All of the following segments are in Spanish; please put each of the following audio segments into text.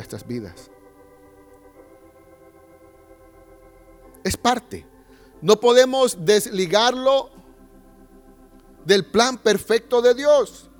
nuestras vidas. Es parte. No podemos desligarlo del plan perfecto de Dios.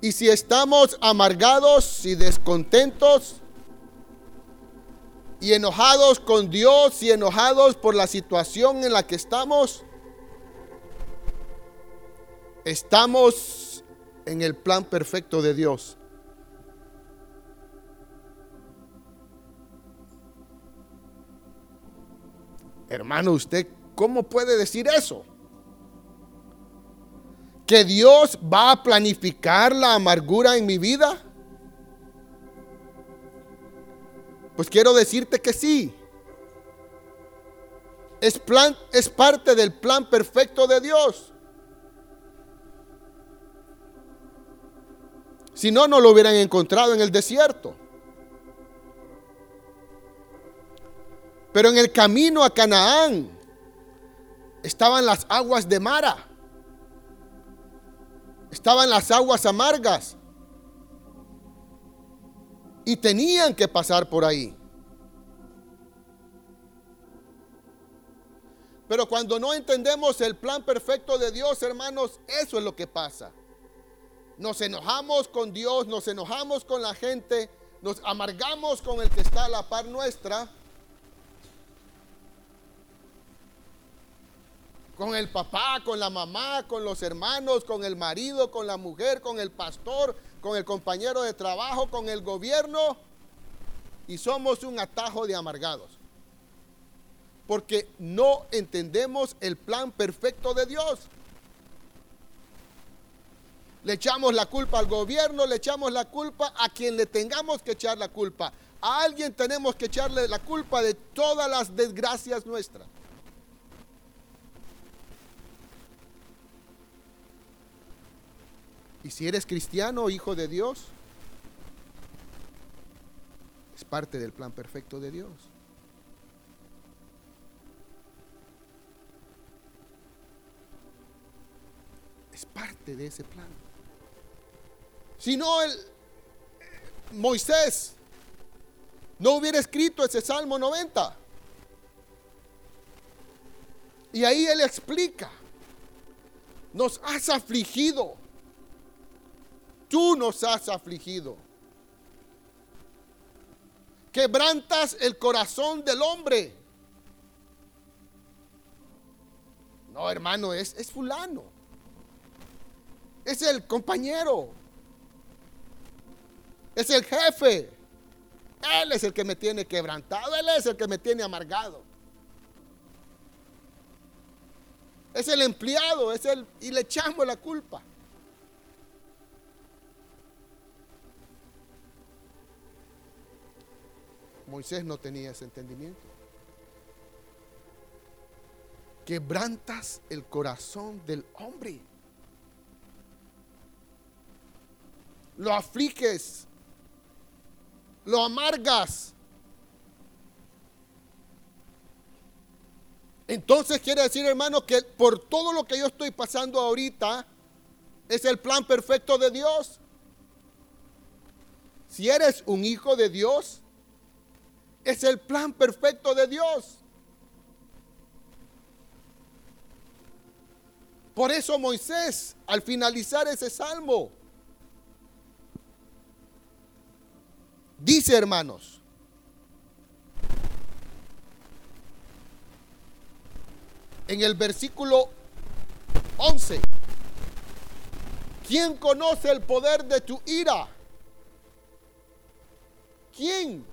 Y si estamos amargados y descontentos y enojados con Dios y enojados por la situación en la que estamos, estamos en el plan perfecto de Dios. Hermano, ¿usted cómo puede decir eso? ¿Que Dios va a planificar la amargura en mi vida? Pues quiero decirte que sí. Es, plan, es parte del plan perfecto de Dios. Si no, no lo hubieran encontrado en el desierto. Pero en el camino a Canaán estaban las aguas de Mara. Estaban las aguas amargas. Y tenían que pasar por ahí. Pero cuando no entendemos el plan perfecto de Dios, hermanos, eso es lo que pasa. Nos enojamos con Dios, nos enojamos con la gente, nos amargamos con el que está a la par nuestra con el papá, con la mamá, con los hermanos, con el marido, con la mujer, con el pastor, con el compañero de trabajo, con el gobierno. Y somos un atajo de amargados. Porque no entendemos el plan perfecto de Dios. Le echamos la culpa al gobierno, le echamos la culpa a quien le tengamos que echar la culpa. A alguien tenemos que echarle la culpa de todas las desgracias nuestras. Y si eres cristiano, hijo de Dios, es parte del plan perfecto de Dios. Es parte de ese plan. Si no, el, Moisés no hubiera escrito ese Salmo 90. Y ahí él explica, nos has afligido tú nos has afligido. Quebrantas el corazón del hombre. No, hermano, es, es fulano. Es el compañero. Es el jefe. Él es el que me tiene quebrantado. Él es el que me tiene amargado. Es el empleado. Es el, y le echamos la culpa. Moisés no tenía ese entendimiento. Quebrantas el corazón del hombre. Lo afliges. Lo amargas. Entonces quiere decir, hermano, que por todo lo que yo estoy pasando ahorita, es el plan perfecto de Dios. Si eres un hijo de Dios, es el plan perfecto de Dios. Por eso Moisés, al finalizar ese salmo, dice hermanos, en el versículo 11, ¿quién conoce el poder de tu ira? ¿Quién?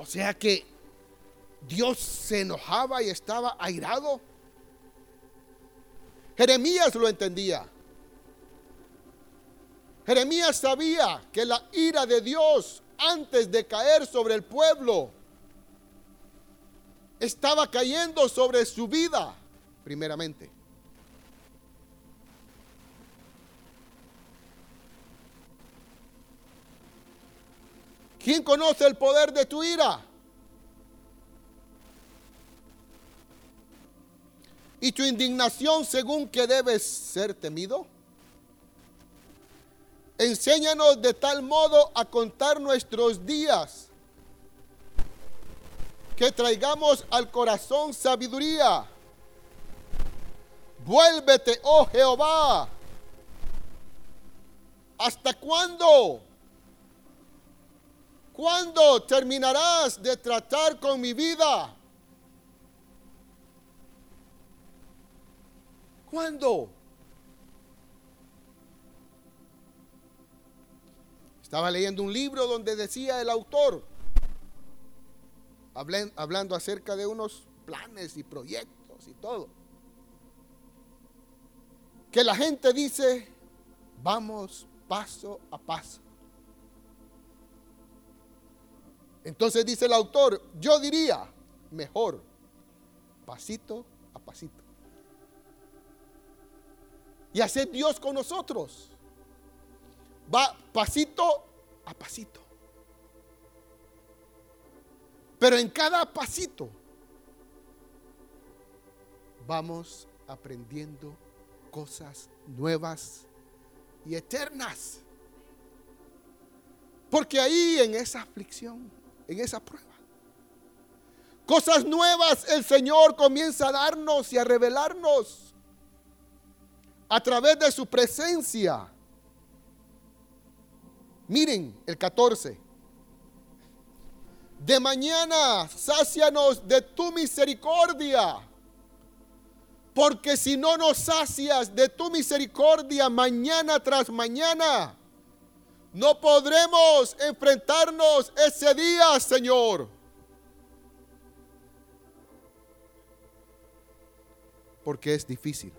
O sea que Dios se enojaba y estaba airado. Jeremías lo entendía. Jeremías sabía que la ira de Dios antes de caer sobre el pueblo estaba cayendo sobre su vida, primeramente. ¿Quién conoce el poder de tu ira? ¿Y tu indignación según que debes ser temido? Enséñanos de tal modo a contar nuestros días que traigamos al corazón sabiduría. Vuélvete, oh Jehová. ¿Hasta cuándo? ¿Cuándo terminarás de tratar con mi vida? ¿Cuándo? Estaba leyendo un libro donde decía el autor, hablando acerca de unos planes y proyectos y todo, que la gente dice, vamos paso a paso. Entonces dice el autor, yo diría, mejor, pasito a pasito. Y hacer Dios con nosotros. Va pasito a pasito. Pero en cada pasito vamos aprendiendo cosas nuevas y eternas. Porque ahí en esa aflicción, en esa prueba, cosas nuevas el Señor comienza a darnos y a revelarnos a través de su presencia. Miren el 14. De mañana, sácianos de tu misericordia. Porque si no nos sacias de tu misericordia mañana tras mañana, no podremos enfrentarnos ese día, Señor. Porque es difícil.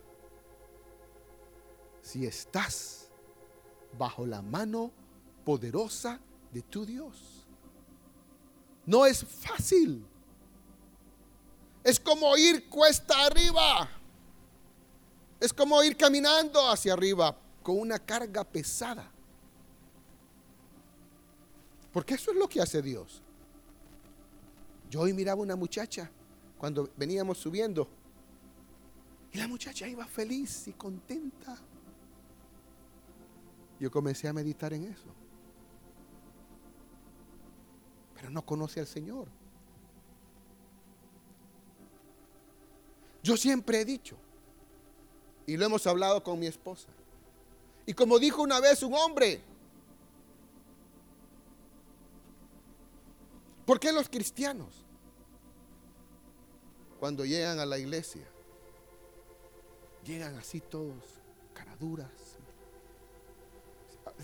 Si estás bajo la mano poderosa de tu Dios. No es fácil. Es como ir cuesta arriba. Es como ir caminando hacia arriba con una carga pesada. Porque eso es lo que hace Dios. Yo hoy miraba una muchacha cuando veníamos subiendo. Y la muchacha iba feliz y contenta. Yo comencé a meditar en eso pero no conoce al Señor. Yo siempre he dicho, y lo hemos hablado con mi esposa, y como dijo una vez un hombre, ¿por qué los cristianos cuando llegan a la iglesia llegan así todos caraduras?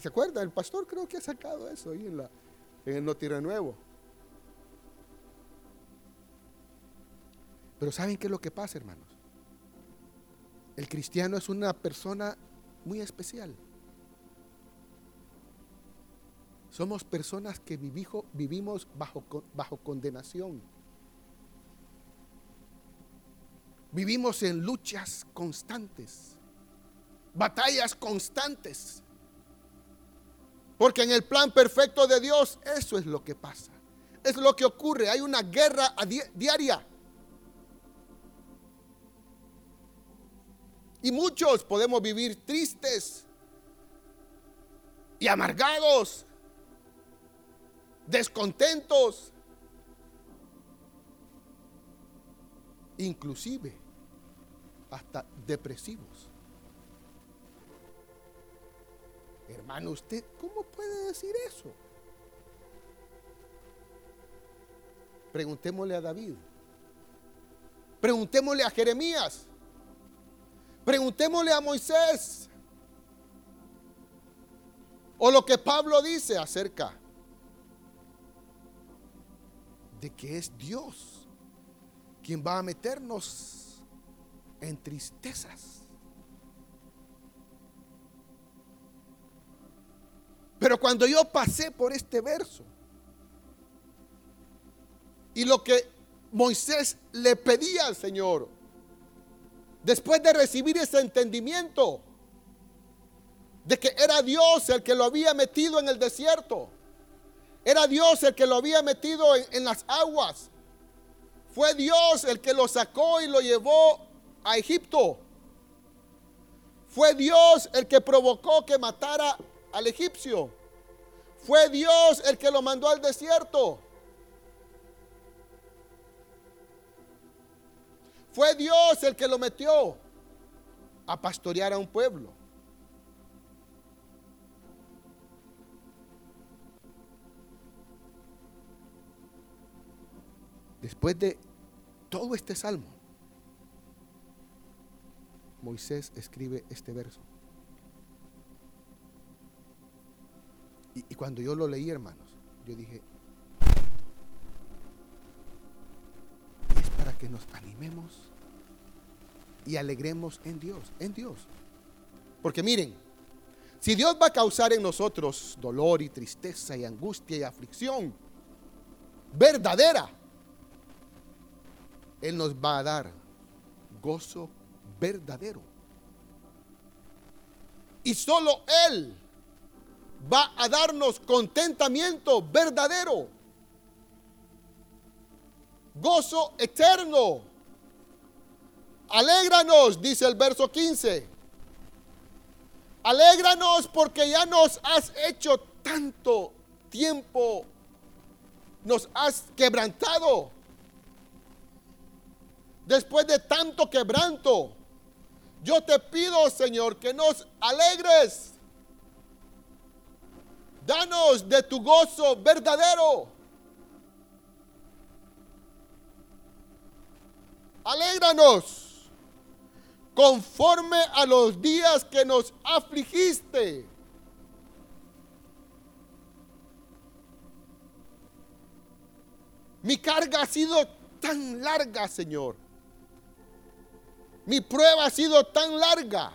¿Se acuerda? El pastor creo que ha sacado eso ahí en, la, en el Noti Nuevo. Pero ¿saben qué es lo que pasa, hermanos? El cristiano es una persona muy especial. Somos personas que vivimos bajo, condenación. Vivimos en luchas constantes, batallas constantes. Porque en el plan perfecto de Dios eso es lo que pasa. Es lo que ocurre. Hay una guerra diaria. Y muchos podemos vivir tristes y amargados, descontentos, inclusive hasta depresivos. Hermano, ¿usted cómo puede decir eso? Preguntémosle a David. Preguntémosle a Jeremías. Preguntémosle a Moisés. O lo que Pablo dice acerca de que es Dios quien va a meternos en tristezas. Pero cuando yo pasé por este verso y lo que Moisés le pedía al Señor, después de recibir ese entendimiento de que era Dios el que lo había metido en el desierto, era Dios el que lo había metido en, las aguas, fue Dios el que lo sacó y lo llevó a Egipto, fue Dios el que provocó que matara al egipcio. Fue Dios el que lo mandó al desierto. Fue Dios el que lo metió a pastorear a un pueblo. Después de todo este salmo, Moisés escribe este verso. Y, cuando yo lo leí, hermanos, yo dije, es para que nos animemos y alegremos en Dios, en Dios. Porque miren, si Dios va a causar en nosotros dolor y tristeza y angustia y aflicción verdadera, Él nos va a dar gozo verdadero. Y solo Él va a darnos contentamiento verdadero, gozo eterno. Alégranos, dice el verso 15. Alégranos porque ya nos has hecho tanto tiempo, nos has quebrantado. Después de tanto quebranto, yo te pido, Señor, que nos alegres. Danos de tu gozo verdadero. Alégranos conforme a los días que nos afligiste. Mi carga ha sido tan larga, Señor. Mi prueba ha sido tan larga.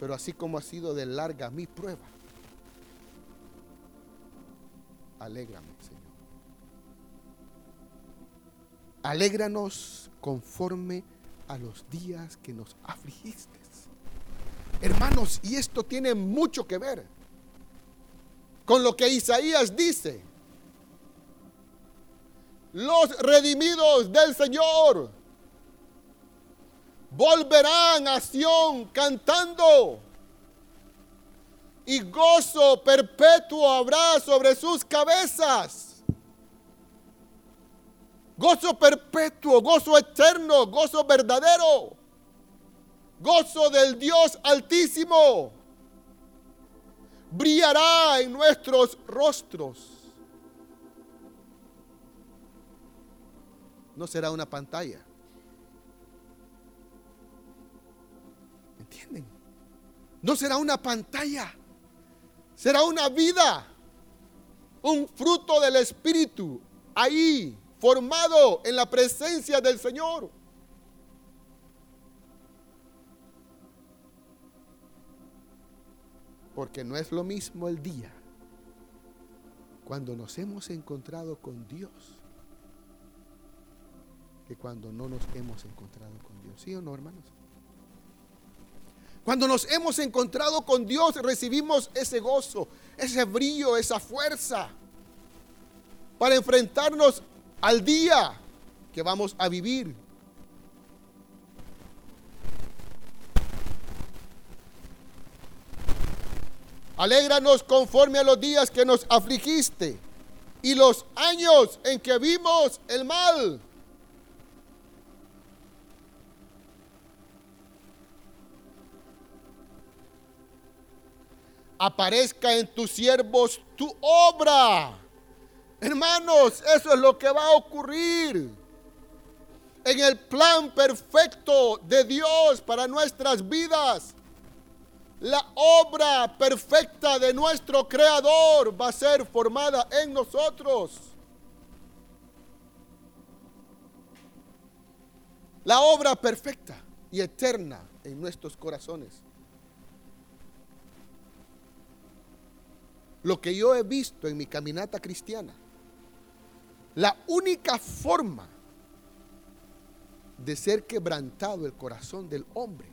Pero así como ha sido de larga mi prueba, alégrame, Señor. Alégranos conforme a los días que nos afligiste. Hermanos, y esto tiene mucho que ver con lo que Isaías dice los redimidos del Señor volverán a Sión cantando y gozo perpetuo habrá sobre sus cabezas. Gozo perpetuo, gozo eterno, gozo verdadero, gozo del Dios altísimo. Brillará en nuestros rostros no será una pantalla. ¿Entienden? No será una pantalla. Será una vida. Un fruto del Espíritu ahí, formado en la presencia del Señor. Porque no es lo mismo el día cuando nos hemos encontrado con Dios cuando no nos hemos encontrado con Dios. ¿Sí o no, hermanos? Cuando nos hemos encontrado con Dios recibimos ese gozo, ese brillo, esa fuerza para enfrentarnos al día que vamos a vivir. Alégranos conforme a los días que nos afligiste y los años en que vimos el mal. Aparezca en tus siervos tu obra. Hermanos, eso es lo que va a ocurrir en el plan perfecto de Dios para nuestras vidas. La obra perfecta de nuestro Creador va a ser formada en nosotros. La obra perfecta y eterna en nuestros corazones. Lo que yo he visto en mi caminata cristiana, la única forma de ser quebrantado el corazón del hombre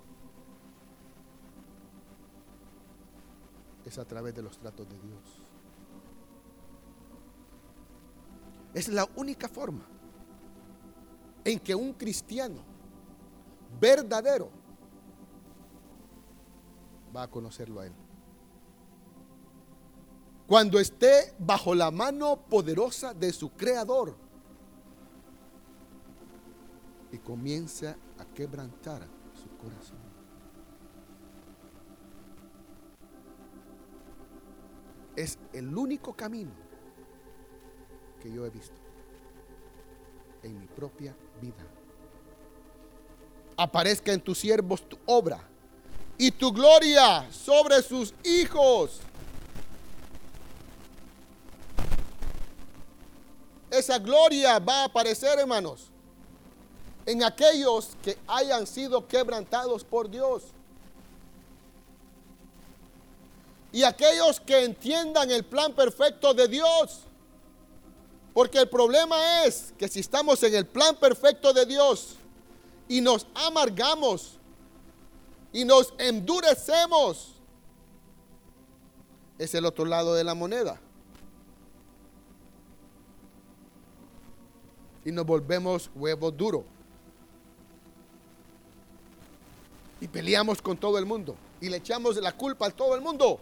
es a través de los tratos de Dios. Es la única forma en que un cristiano verdadero va a conocerlo a Él. Cuando esté bajo la mano poderosa de su Creador y comienza a quebrantar su corazón. Es el único camino que yo he visto en mi propia vida. Aparezca en tus siervos tu obra y tu gloria sobre sus hijos. Esa gloria va a aparecer, hermanos, en aquellos que hayan sido quebrantados por Dios. Y aquellos que entiendan el plan perfecto de Dios. Porque el problema es que si estamos en el plan perfecto de Dios y nos amargamos y nos endurecemos, es el otro lado de la moneda. Y nos volvemos huevos duros. Y peleamos con todo el mundo. Y le echamos la culpa a todo el mundo.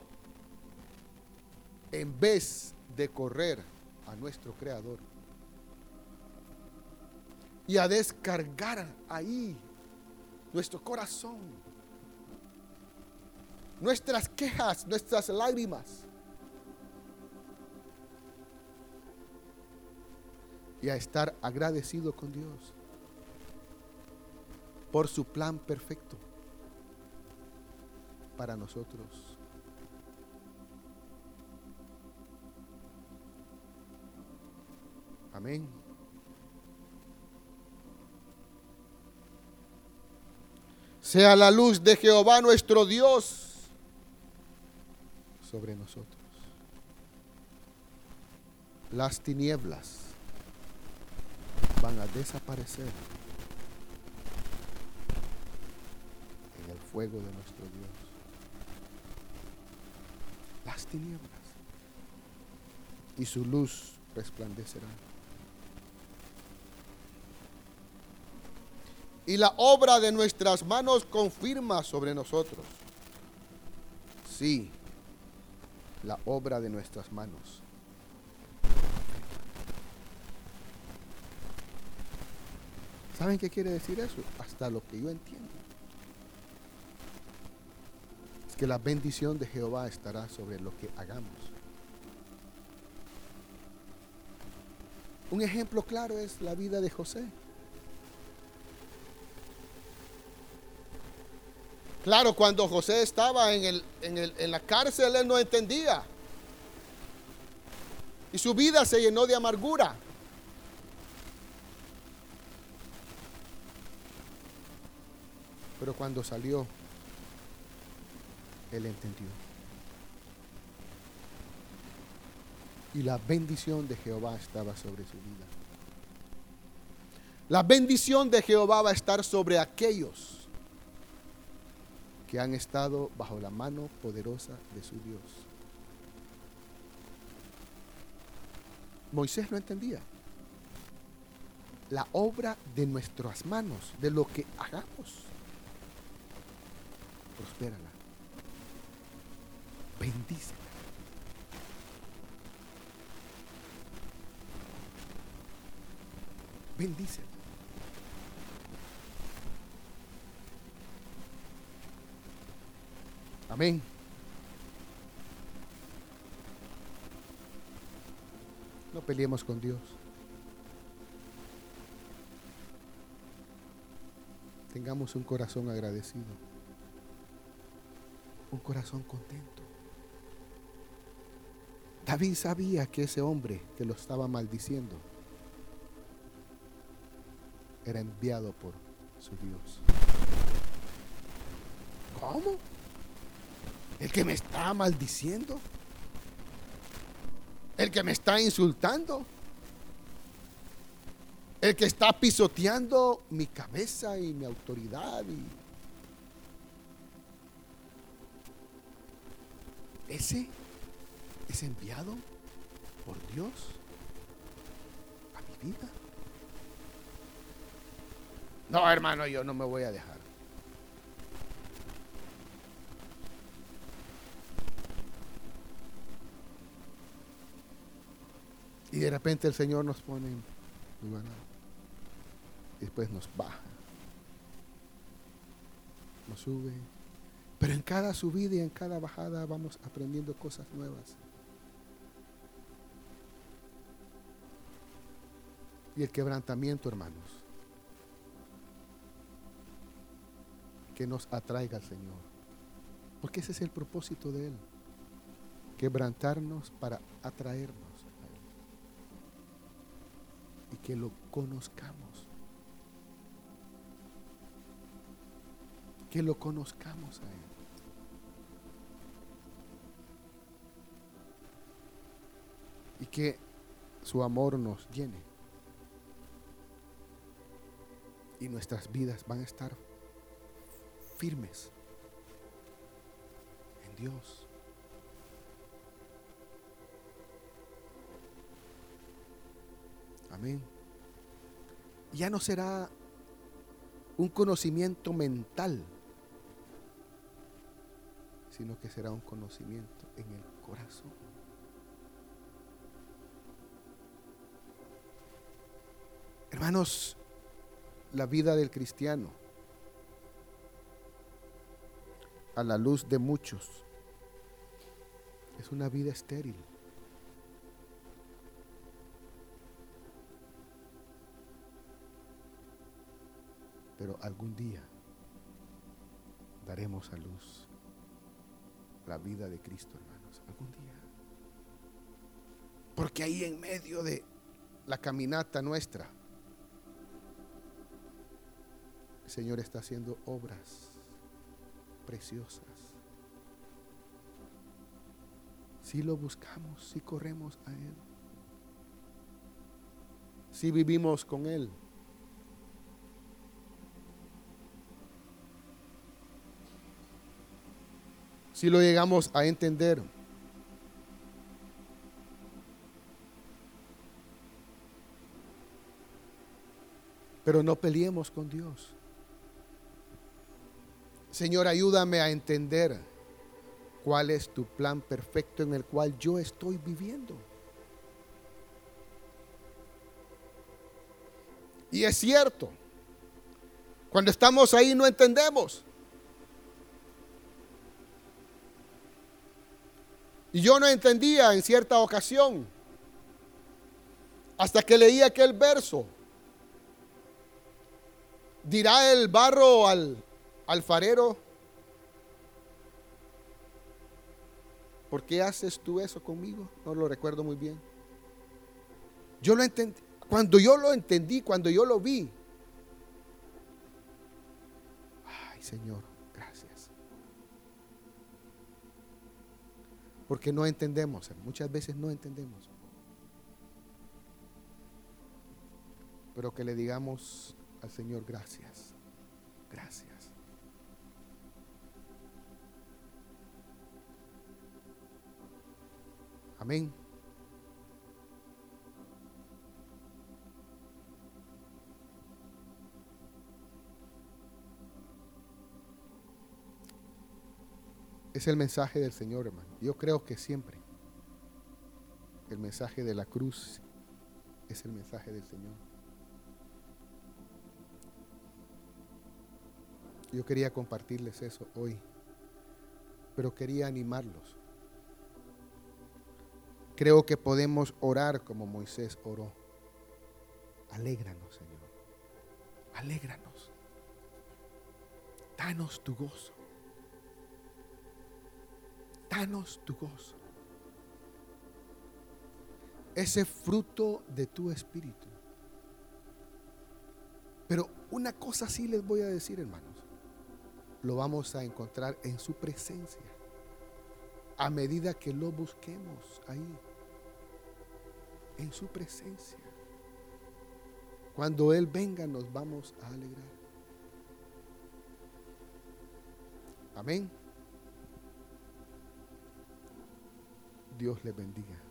En vez de correr a nuestro Creador. Y a descargar ahí nuestro corazón. Nuestras quejas, nuestras lágrimas. Y a estar agradecido con Dios por su plan perfecto para nosotros. Amén. Sea la luz de Jehová nuestro Dios sobre nosotros. Las tinieblas van a desaparecer en el fuego de nuestro Dios. Las tinieblas. Y su luz resplandecerá. y la obra de nuestras manos confirma sobre nosotros. Sí, la obra de nuestras manos. ¿Saben qué quiere decir eso? Hasta lo que yo entiendo. Es que la bendición de Jehová estará sobre lo que hagamos. Un ejemplo claro es la vida de José. Claro, cuando José estaba en, la cárcel, él no entendía. Y su vida se llenó de amargura. Pero cuando salió, él entendió. Y la bendición de Jehová estaba sobre su vida. La bendición de Jehová va a estar sobre aquellos que han estado bajo la mano poderosa de su Dios. Moisés no entendía la obra de nuestras manos, de lo que hagamos. Prospérala. Bendícela. Bendícela. Amén. No peleemos con Dios. Tengamos un corazón agradecido. Un corazón contento. David sabía que ese hombre que lo estaba maldiciendo era enviado por su Dios. ¿Cómo? El que me está maldiciendo. El que me está insultando. El que está pisoteando mi cabeza y mi autoridad. Ese es enviado por Dios a mi vida. No, hermano, yo no me voy a dejar. Y de repente el Señor nos pone y después nos baja, nos sube, pero en cada subida y en cada bajada vamos aprendiendo cosas nuevas. Y el quebrantamiento, hermanos, que nos atraiga al Señor. Porque ese es el propósito de Él. Quebrantarnos para atraernos a Él. Y que lo conozcamos. Que lo conozcamos a Él. Y que su amor nos llene. Y nuestras vidas van a estar firmes en Dios. Amén. Ya no será un conocimiento mental, sino que será un conocimiento en el corazón. Hermanos, la vida del cristiano a la luz de muchos es una vida estéril. Pero algún día daremos a luz la vida de Cristo, hermanos. Algún día. Porque ahí en medio de la caminata nuestra, el Señor está haciendo obras preciosas. Si lo buscamos, si corremos a Él, si vivimos con Él. Si lo llegamos a entender. Pero no peleemos con Dios. Señor, ayúdame a entender cuál es tu plan perfecto en el cual yo estoy viviendo. Y es cierto, cuando estamos ahí no entendemos. Y yo no entendía en cierta ocasión, hasta que leí aquel verso. Dirá el barro al, alfarero, ¿por qué haces tú eso conmigo? No lo recuerdo muy bien. Yo lo entendí, cuando yo lo entendí, cuando yo lo vi, ay Señor, gracias. Porque no entendemos, muchas veces no entendemos. Pero que le digamos al Señor gracias, gracias. Amén. Es el mensaje del Señor, hermano. Yo creo que siempre el mensaje de la cruz es el mensaje del Señor. Yo quería compartirles eso hoy, pero quería animarlos. Creo que podemos orar como Moisés oró. Alégranos, Señor. Alégranos. Danos tu gozo. Danos tu gozo. Ese fruto de tu espíritu. Pero una cosa sí les voy a decir, hermanos. Lo vamos a encontrar en su presencia. A medida que lo busquemos ahí en su presencia. Cuando Él venga nos vamos a alegrar. Amén. Dios le bendiga.